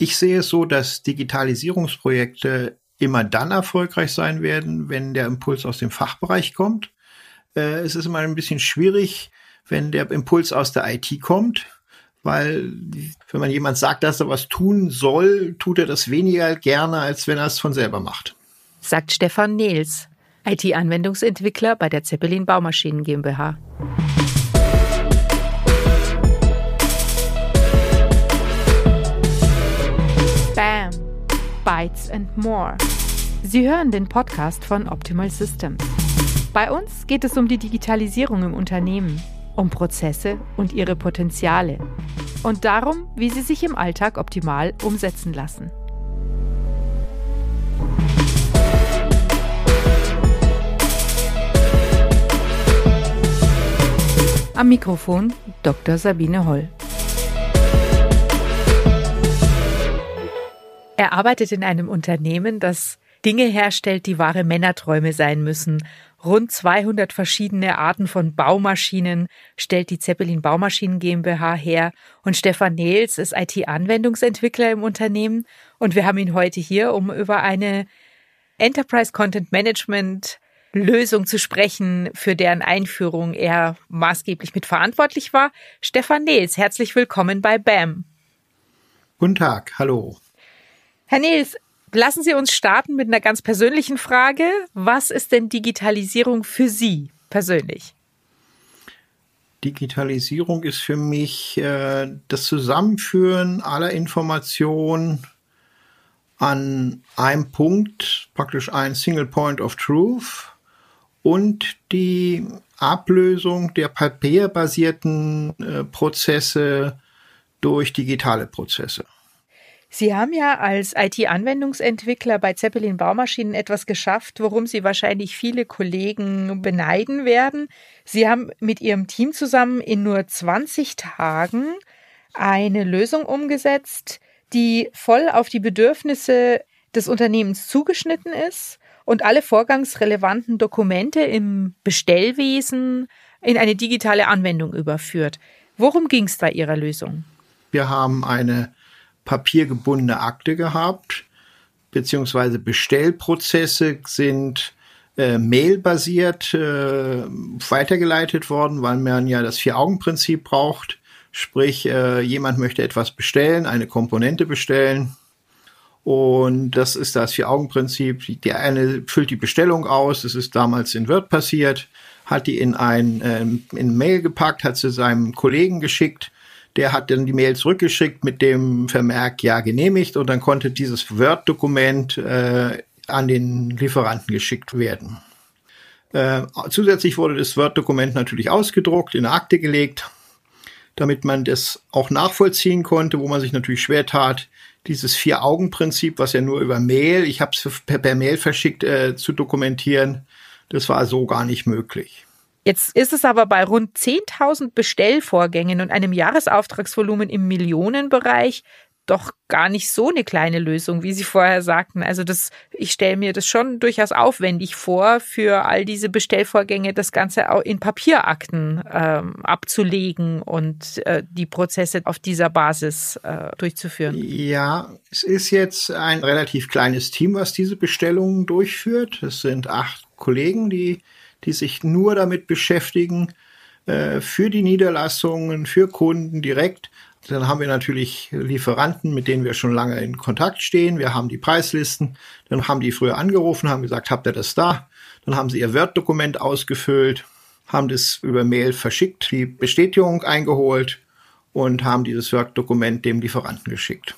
Ich sehe es so, dass Digitalisierungsprojekte immer dann erfolgreich sein werden, wenn der Impuls aus dem Fachbereich kommt. Äh, es ist immer ein bisschen schwierig, wenn der Impuls aus der IT kommt, weil wenn man jemand sagt, dass er was tun soll, tut er das weniger gerne, als wenn er es von selber macht. Sagt Stefan Nehls, IT-Anwendungsentwickler bei der Zeppelin Baumaschinen GmbH. Bytes and More. Sie hören den Podcast von Optimal Systems. Bei uns geht es um die Digitalisierung im Unternehmen, um Prozesse und ihre Potenziale und darum, wie sie sich im Alltag optimal umsetzen lassen. Am Mikrofon Dr. Sabine Holl. Er arbeitet in einem Unternehmen, das Dinge herstellt, die wahre Männerträume sein müssen. Rund 200 verschiedene Arten von Baumaschinen stellt die Zeppelin Baumaschinen GmbH her und Stefan Nehls ist IT-Anwendungsentwickler im Unternehmen und wir haben ihn heute hier, um über eine Enterprise Content Management Lösung zu sprechen, für deren Einführung er maßgeblich mitverantwortlich war. Stefan Nehls, herzlich willkommen bei BAM. Guten Tag, hallo. Herr Nils, lassen Sie uns starten mit einer ganz persönlichen Frage. Was ist denn Digitalisierung für Sie persönlich? Digitalisierung ist für mich äh, das Zusammenführen aller Informationen an einem Punkt, praktisch ein Single Point of Truth und die Ablösung der papierbasierten äh, Prozesse durch digitale Prozesse. Sie haben ja als IT-Anwendungsentwickler bei Zeppelin Baumaschinen etwas geschafft, worum Sie wahrscheinlich viele Kollegen beneiden werden. Sie haben mit Ihrem Team zusammen in nur 20 Tagen eine Lösung umgesetzt, die voll auf die Bedürfnisse des Unternehmens zugeschnitten ist und alle vorgangsrelevanten Dokumente im Bestellwesen in eine digitale Anwendung überführt. Worum ging es bei Ihrer Lösung? Wir haben eine papiergebundene Akte gehabt, beziehungsweise Bestellprozesse sind äh, mailbasiert äh, weitergeleitet worden, weil man ja das Vier-Augen-Prinzip braucht. Sprich, äh, jemand möchte etwas bestellen, eine Komponente bestellen. Und das ist das Vier-Augen-Prinzip. Der eine füllt die Bestellung aus, das ist damals in Word passiert, hat die in ein ähm, in Mail gepackt, hat sie seinem Kollegen geschickt der hat dann die Mail zurückgeschickt mit dem Vermerk ja genehmigt und dann konnte dieses Word-Dokument äh, an den Lieferanten geschickt werden. Äh, zusätzlich wurde das Word-Dokument natürlich ausgedruckt, in eine Akte gelegt, damit man das auch nachvollziehen konnte, wo man sich natürlich schwer tat, dieses Vier-Augen-Prinzip, was ja nur über Mail, ich habe es per, per, Mail verschickt, äh, zu dokumentieren, das war so gar nicht möglich. Jetzt ist es aber bei rund 10.000 Bestellvorgängen und einem Jahresauftragsvolumen im Millionenbereich doch gar nicht so eine kleine Lösung, wie Sie vorher sagten. Also das, ich stelle mir das schon durchaus aufwendig vor, für all diese Bestellvorgänge das Ganze auch in Papierakten ähm, abzulegen und äh, die Prozesse auf dieser Basis äh, durchzuführen. Ja, es ist jetzt ein relativ kleines Team, was diese Bestellungen durchführt. Es sind acht Kollegen, die die sich nur damit beschäftigen, äh, für die Niederlassungen, für Kunden direkt. Dann haben wir natürlich Lieferanten, mit denen wir schon lange in Kontakt stehen. Wir haben die Preislisten. Dann haben die früher angerufen, haben gesagt, habt ihr das da? Dann haben sie ihr Word-Dokument ausgefüllt, haben das über Mail verschickt, die Bestätigung eingeholt und haben dieses Word-Dokument dem Lieferanten geschickt.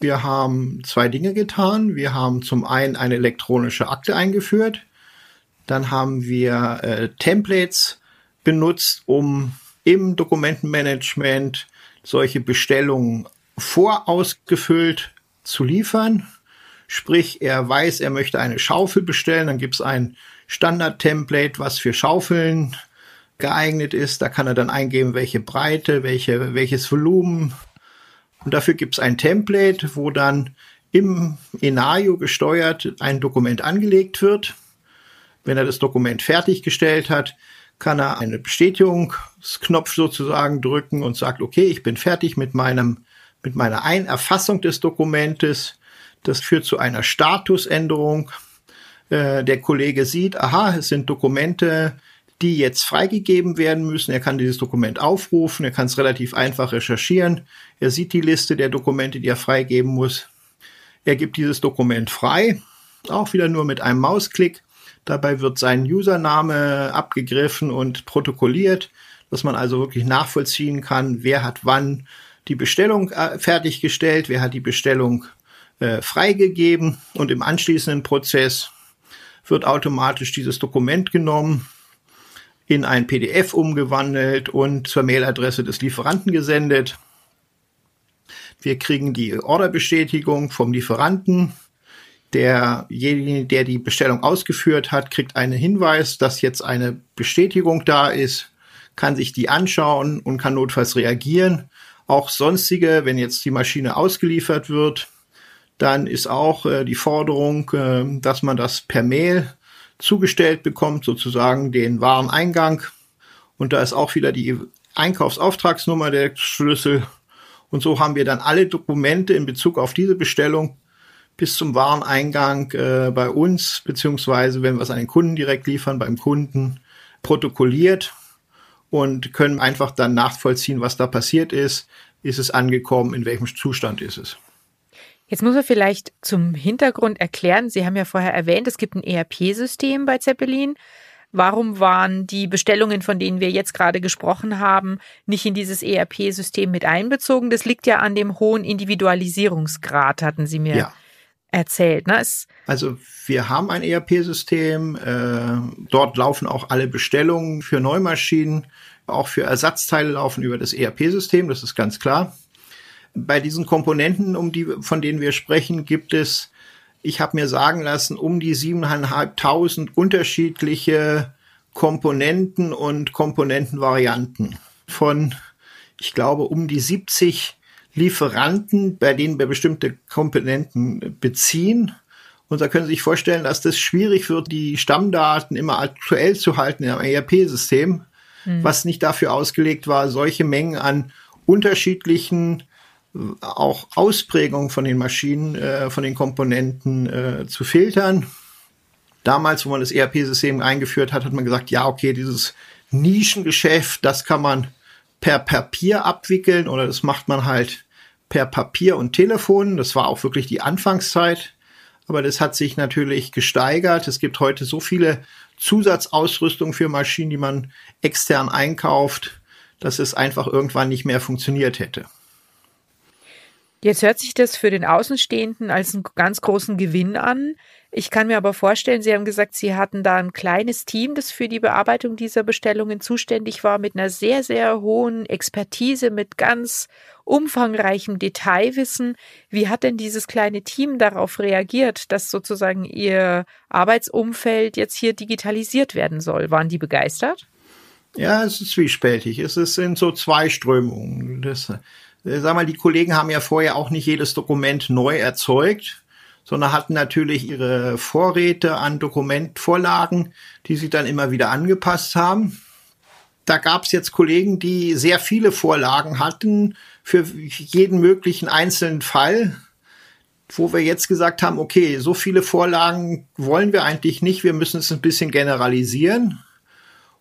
Wir haben zwei Dinge getan. Wir haben zum einen eine elektronische Akte eingeführt. Dann haben wir äh, Templates benutzt, um im Dokumentenmanagement solche Bestellungen vorausgefüllt zu liefern. Sprich, er weiß, er möchte eine Schaufel bestellen, dann gibt es ein Standard-Template, was für Schaufeln geeignet ist. Da kann er dann eingeben, welche Breite, welche, welches Volumen. Und dafür gibt es ein Template, wo dann im Enario gesteuert ein Dokument angelegt wird. Wenn er das Dokument fertiggestellt hat, kann er eine Bestätigungsknopf sozusagen drücken und sagt, okay, ich bin fertig mit meinem, mit meiner Einerfassung des Dokumentes. Das führt zu einer Statusänderung. Äh, der Kollege sieht, aha, es sind Dokumente, die jetzt freigegeben werden müssen. Er kann dieses Dokument aufrufen, er kann es relativ einfach recherchieren. Er sieht die Liste der Dokumente, die er freigeben muss. Er gibt dieses Dokument frei, auch wieder nur mit einem Mausklick. Dabei wird sein Username abgegriffen und protokolliert, dass man also wirklich nachvollziehen kann, wer hat wann die Bestellung äh, fertiggestellt, wer hat die Bestellung äh, freigegeben und im anschließenden Prozess wird automatisch dieses Dokument genommen, in ein PDF umgewandelt und zur Mailadresse des Lieferanten gesendet. Wir kriegen die Orderbestätigung vom Lieferanten. Derjenige, der die Bestellung ausgeführt hat, kriegt einen Hinweis, dass jetzt eine Bestätigung da ist, kann sich die anschauen und kann notfalls reagieren. Auch sonstige, wenn jetzt die Maschine ausgeliefert wird, dann ist auch äh, die Forderung, äh, dass man das per Mail zugestellt bekommt, sozusagen den Wareneingang. Und da ist auch wieder die Einkaufsauftragsnummer der Schlüssel. Und so haben wir dann alle Dokumente in Bezug auf diese Bestellung bis zum Wareneingang äh, bei uns, beziehungsweise wenn wir es an den Kunden direkt liefern, beim Kunden protokolliert und können einfach dann nachvollziehen, was da passiert ist. Ist es angekommen? In welchem Zustand ist es? Jetzt muss man vielleicht zum Hintergrund erklären, Sie haben ja vorher erwähnt, es gibt ein ERP-System bei Zeppelin. Warum waren die Bestellungen, von denen wir jetzt gerade gesprochen haben, nicht in dieses ERP-System mit einbezogen? Das liegt ja an dem hohen Individualisierungsgrad, hatten Sie mir ja. Erzählt. Ne? Es also wir haben ein ERP-System. Äh, dort laufen auch alle Bestellungen für Neumaschinen, auch für Ersatzteile laufen über das ERP-System. Das ist ganz klar bei diesen Komponenten, um die, von denen wir sprechen, gibt es, ich habe mir sagen lassen, um die siebeneinhalbtausend unterschiedliche Komponenten und Komponentenvarianten von, ich glaube, um die 70 Lieferanten, bei denen wir bestimmte Komponenten beziehen. Und da können Sie sich vorstellen, dass das schwierig wird, die Stammdaten immer aktuell zu halten im ERP-System, mhm. was nicht dafür ausgelegt war, solche Mengen an unterschiedlichen auch Ausprägung von den Maschinen, äh, von den Komponenten äh, zu filtern. Damals, wo man das ERP-System eingeführt hat, hat man gesagt, ja, okay, dieses Nischengeschäft, das kann man per Papier abwickeln oder das macht man halt per Papier und Telefon. Das war auch wirklich die Anfangszeit. Aber das hat sich natürlich gesteigert. Es gibt heute so viele Zusatzausrüstung für Maschinen, die man extern einkauft, dass es einfach irgendwann nicht mehr funktioniert hätte. Jetzt hört sich das für den Außenstehenden als einen ganz großen Gewinn an. Ich kann mir aber vorstellen, Sie haben gesagt, Sie hatten da ein kleines Team, das für die Bearbeitung dieser Bestellungen zuständig war, mit einer sehr, sehr hohen Expertise, mit ganz umfangreichem Detailwissen. Wie hat denn dieses kleine Team darauf reagiert, dass sozusagen Ihr Arbeitsumfeld jetzt hier digitalisiert werden soll? Waren die begeistert? Ja, es ist zwiespältig. Es sind so zwei Strömungen. Das äh, sag mal, die Kollegen haben ja vorher auch nicht jedes Dokument neu erzeugt, sondern hatten natürlich ihre Vorräte an Dokumentvorlagen, die sie dann immer wieder angepasst haben. Da gab es jetzt Kollegen, die sehr viele Vorlagen hatten für jeden möglichen einzelnen Fall, wo wir jetzt gesagt haben, okay, so viele Vorlagen wollen wir eigentlich nicht, wir müssen es ein bisschen generalisieren.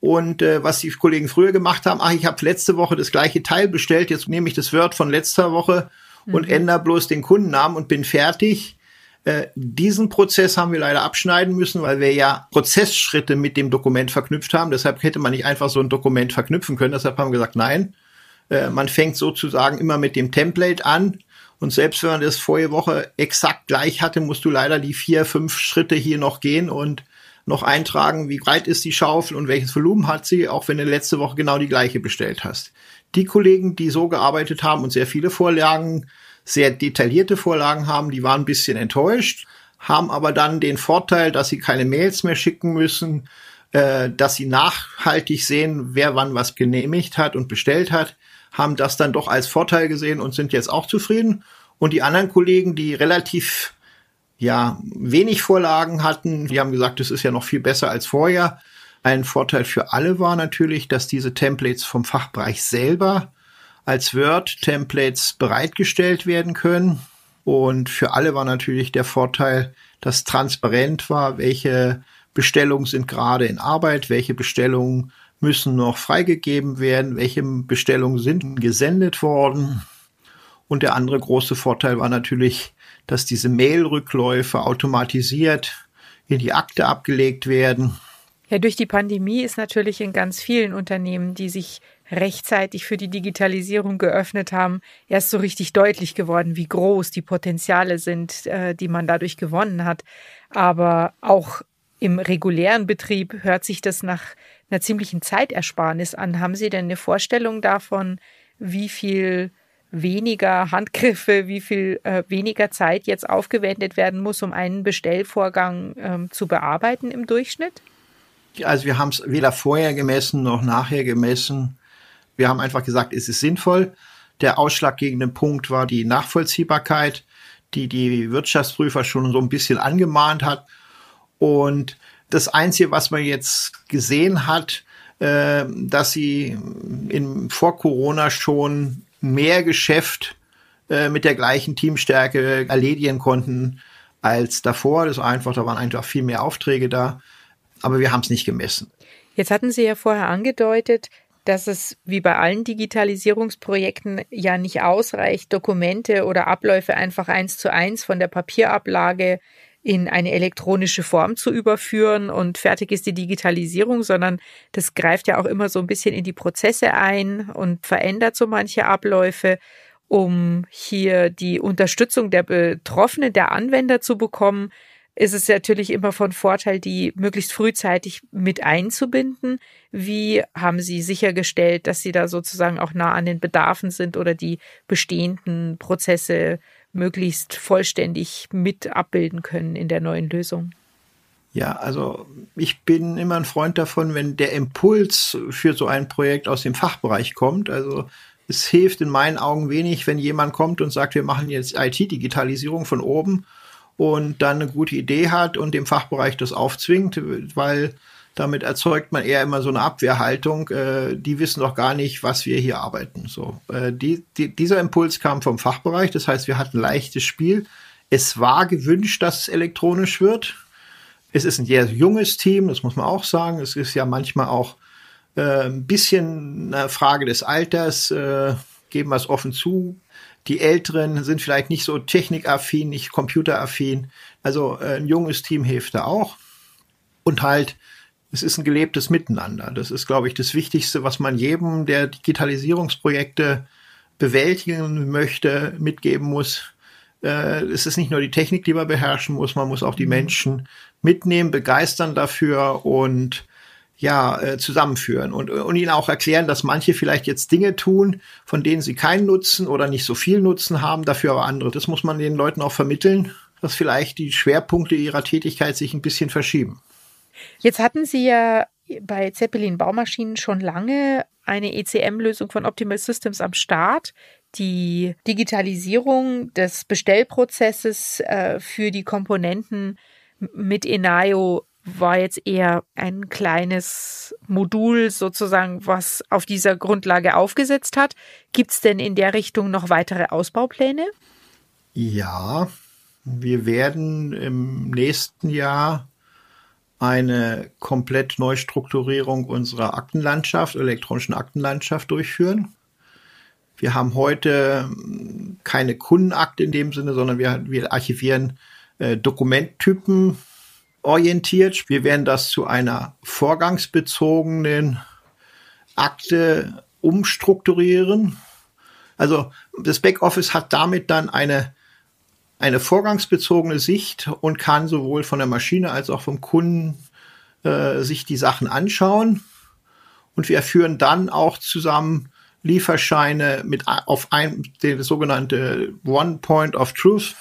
Und äh, was die Kollegen früher gemacht haben, ach, ich habe letzte Woche das gleiche Teil bestellt, jetzt nehme ich das Word von letzter Woche mhm. und ändere bloß den Kundennamen und bin fertig. Äh, diesen Prozess haben wir leider abschneiden müssen, weil wir ja Prozessschritte mit dem Dokument verknüpft haben. Deshalb hätte man nicht einfach so ein Dokument verknüpfen können. Deshalb haben wir gesagt, nein, äh, man fängt sozusagen immer mit dem Template an. Und selbst wenn man das vorige Woche exakt gleich hatte, musst du leider die vier, fünf Schritte hier noch gehen und noch eintragen, wie breit ist die Schaufel und welches Volumen hat sie, auch wenn du letzte Woche genau die gleiche bestellt hast. Die Kollegen, die so gearbeitet haben und sehr viele Vorlagen, sehr detaillierte Vorlagen haben, die waren ein bisschen enttäuscht, haben aber dann den Vorteil, dass sie keine Mails mehr schicken müssen, äh, dass sie nachhaltig sehen, wer wann was genehmigt hat und bestellt hat, haben das dann doch als Vorteil gesehen und sind jetzt auch zufrieden. Und die anderen Kollegen, die relativ ja wenig Vorlagen hatten. Die haben gesagt, es ist ja noch viel besser als vorher. Ein Vorteil für alle war natürlich, dass diese Templates vom Fachbereich selber als Word-Templates bereitgestellt werden können. Und für alle war natürlich der Vorteil, dass transparent war, welche Bestellungen sind gerade in Arbeit, welche Bestellungen müssen noch freigegeben werden, welche Bestellungen sind gesendet worden. Und der andere große Vorteil war natürlich, dass diese Mail-Rückläufe automatisiert in die Akte abgelegt werden. Ja, durch die Pandemie ist natürlich in ganz vielen Unternehmen, die sich rechtzeitig für die Digitalisierung geöffnet haben, erst so richtig deutlich geworden, wie groß die Potenziale sind, äh, die man dadurch gewonnen hat. Aber auch im regulären Betrieb hört sich das nach einer ziemlichen Zeitersparnis an. Haben Sie denn eine Vorstellung davon, wie viel weniger Handgriffe, wie viel äh, weniger Zeit jetzt aufgewendet werden muss, um einen Bestellvorgang ähm, zu bearbeiten im Durchschnitt? Also wir haben es weder vorher gemessen noch nachher gemessen. Wir haben einfach gesagt, es ist sinnvoll. Der ausschlaggebende Punkt war die Nachvollziehbarkeit, die die Wirtschaftsprüfer schon so ein bisschen angemahnt hat. Und das Einzige, was man jetzt gesehen hat, äh, dass sie in, vor Corona schon mehr Geschäft äh, mit der gleichen Teamstärke erledigen konnten als davor. Das war einfach, da waren einfach viel mehr Aufträge da. Aber wir haben es nicht gemessen. Jetzt hatten Sie ja vorher angedeutet, dass es wie bei allen Digitalisierungsprojekten ja nicht ausreicht, Dokumente oder Abläufe einfach eins zu eins von der Papierablage in eine elektronische Form zu überführen und fertig ist die Digitalisierung, sondern das greift ja auch immer so ein bisschen in die Prozesse ein und verändert so manche Abläufe, um hier die Unterstützung der Betroffenen, der Anwender zu bekommen, ist es natürlich immer von Vorteil, die möglichst frühzeitig mit einzubinden. Wie haben Sie sichergestellt, dass Sie da sozusagen auch nah an den Bedarfen sind oder die bestehenden Prozesse möglichst vollständig mit abbilden können in der neuen Lösung? Ja, also ich bin immer ein Freund davon, wenn der Impuls für so ein Projekt aus dem Fachbereich kommt. Also es hilft in meinen Augen wenig, wenn jemand kommt und sagt, wir machen jetzt IT-Digitalisierung von oben und dann eine gute Idee hat und dem Fachbereich das aufzwingt, weil damit erzeugt man eher immer so eine Abwehrhaltung. Äh, die wissen doch gar nicht, was wir hier arbeiten. So, äh, die, die, dieser Impuls kam vom Fachbereich. Das heißt, wir hatten ein leichtes Spiel. Es war gewünscht, dass es elektronisch wird. Es ist ein sehr junges Team, das muss man auch sagen. Es ist ja manchmal auch äh, ein bisschen eine Frage des Alters. Äh, geben wir es offen zu. Die Älteren sind vielleicht nicht so technikaffin, nicht computeraffin. Also äh, ein junges Team hilft da auch. Und halt es ist ein gelebtes Miteinander. Das ist, glaube ich, das Wichtigste, was man jedem, der Digitalisierungsprojekte bewältigen möchte, mitgeben muss. Äh, es ist nicht nur die Technik, die man beherrschen muss, man muss auch die mhm. Menschen mitnehmen, begeistern dafür und ja, äh, zusammenführen und, und ihnen auch erklären, dass manche vielleicht jetzt Dinge tun, von denen sie keinen Nutzen oder nicht so viel Nutzen haben, dafür aber andere. Das muss man den Leuten auch vermitteln, dass vielleicht die Schwerpunkte ihrer Tätigkeit sich ein bisschen verschieben. Jetzt hatten Sie ja bei Zeppelin Baumaschinen schon lange eine ECM-Lösung von Optimal Systems am Start. Die Digitalisierung des Bestellprozesses äh, für die Komponenten mit Enayo war jetzt eher ein kleines Modul sozusagen, was auf dieser Grundlage aufgesetzt hat. Gibt es denn in der Richtung noch weitere Ausbaupläne? Ja, wir werden im nächsten Jahr eine komplett Neustrukturierung unserer Aktenlandschaft, elektronischen Aktenlandschaft durchführen. Wir haben heute hm, keine Kundenakte in dem Sinne, sondern wir, wir archivieren äh, Dokumenttypen orientiert. Wir werden das zu einer vorgangsbezogenen Akte umstrukturieren. Also das Backoffice hat damit dann eine eine vorgangsbezogene Sicht und kann sowohl von der Maschine als auch vom Kunden äh, sich die Sachen anschauen. Und wir führen dann auch zusammen Lieferscheine mit auf ein, den sogenannte One Point of Truth.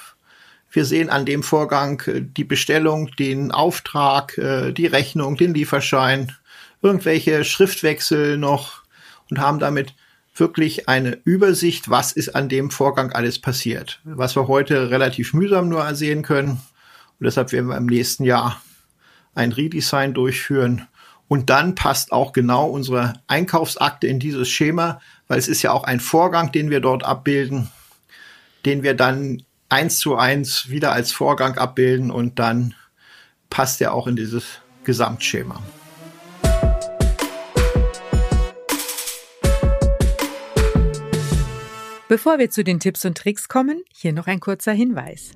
Wir sehen an dem Vorgang äh, die Bestellung, den Auftrag, äh, die Rechnung, den Lieferschein, irgendwelche Schriftwechsel noch und haben damit wirklich eine Übersicht, was ist an dem Vorgang alles passiert. Was wir heute relativ mühsam nur ersehen können. Und deshalb werden wir im nächsten Jahr ein Redesign durchführen Und dann passt auch genau unsere Einkaufsakte in dieses Schema, weil es ist ja auch ein Vorgang, den wir dort abbilden, den wir dann eins zu eins wieder als Vorgang abbilden und dann passt er auch in dieses Gesamtschema. Bevor wir zu den Tipps und Tricks kommen, hier noch ein kurzer Hinweis.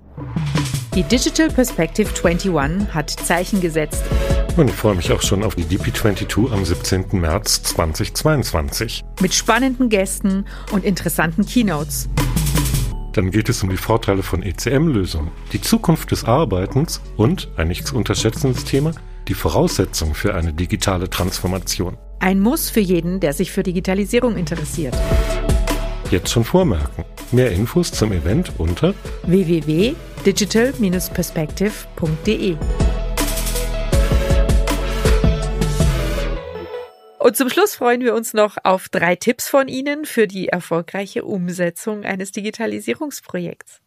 Die Digital Perspective 21 hat Zeichen gesetzt. Und ich freue mich auch schon auf die DP22 am 17. März 2022. Mit spannenden Gästen und interessanten Keynotes. Dann geht es um die Vorteile von ECM-Lösungen, die Zukunft des Arbeitens und, ein nicht zu unterschätzendes Thema, die Voraussetzungen für eine digitale Transformation. Ein Muss für jeden, der sich für Digitalisierung interessiert. Jetzt schon vormerken. Mehr Infos zum Event unter www.digital-perspective.de. Und zum Schluss freuen wir uns noch auf drei Tipps von Ihnen für die erfolgreiche Umsetzung eines Digitalisierungsprojekts.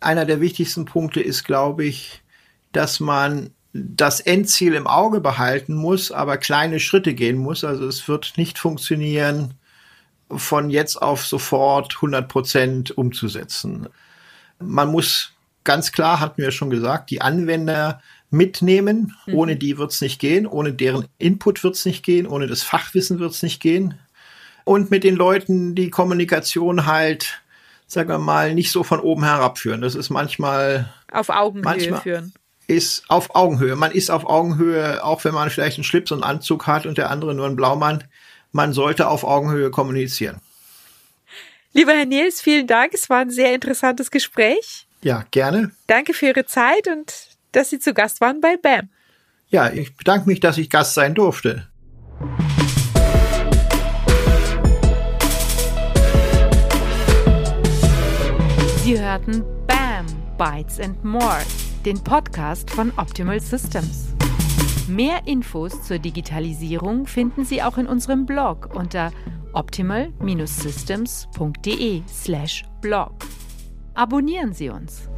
Einer der wichtigsten Punkte ist, glaube ich, dass man das Endziel im Auge behalten muss, aber kleine Schritte gehen muss. Also es wird nicht funktionieren, von jetzt auf sofort 100 Prozent umzusetzen. Man muss ganz klar, hatten wir schon gesagt, die Anwender mitnehmen. Mhm. Ohne die wird's nicht gehen, ohne deren Input wird's nicht gehen, ohne das Fachwissen wird's nicht gehen. Und mit den Leuten die Kommunikation halt, sagen wir mal, nicht so von oben herab führen. Das ist manchmal auf Augenhöhe manchmal führen. Ist auf Augenhöhe. Man ist auf Augenhöhe, auch wenn man vielleicht einen Schlips und Anzug hat und der andere nur einen Blaumann man sollte auf Augenhöhe kommunizieren. Lieber Herr Nils, vielen Dank. Es war ein sehr interessantes Gespräch. Ja, gerne. Danke für Ihre Zeit und dass Sie zu Gast waren bei BAM. Ja, ich bedanke mich, dass ich Gast sein durfte. Sie hörten BAM, Bytes and More, den Podcast von Optimal Systems. Mehr Infos zur Digitalisierung finden Sie auch in unserem Blog unter optimal-systems.de/blog. Abonnieren Sie uns.